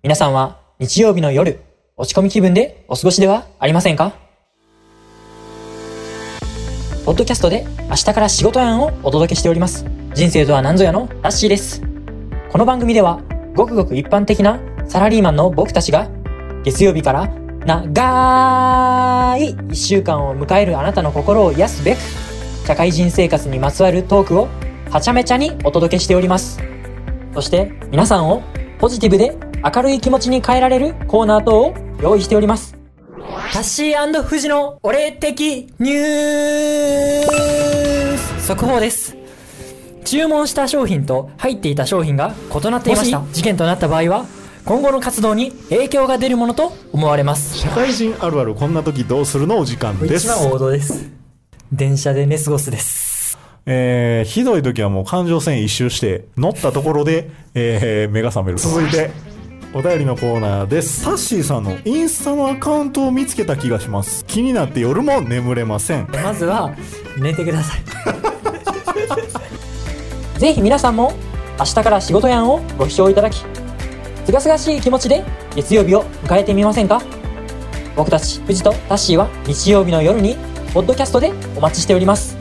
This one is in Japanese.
皆さんは日曜日の夜、落ち込み気分でお過ごしではありませんか？ポッドキャストで明日から仕事案をお届けしております。人生とは何ぞやのラッシーです。この番組では、ごくごく一般的なサラリーマンの僕たちが、月曜日から長い一週間を迎えるあなたの心を癒すべく、社会人生活にまつわるトークをはちゃめちゃにお届けしております。そして皆さんをポジティブで明るい気持ちに変えられるコーナー等を用意しております。タッシー富士のお礼的ニュース速報です。注文した商品と入っていた商品が異なっていました。事件となった場合は、今後の活動に影響が出るものと思われます。社会人あるあるこんな時どうするの？お時間です一。番王道です。電車で寝過ごすです。えー、ひどい時はもう環状線一周して乗ったところで、えー、目が覚める。続いて、お便りのコーナーです。タッシーさんのインスタのアカウントを見つけた気がします。気になって夜も眠れません。まずは寝てください ぜひ皆さんも明日から仕事やんをご視聴いただきすがすがしい気持ちで月曜日を迎えてみませんか？僕たち藤とタッシーは日曜日の夜にポッドキャストでお待ちしております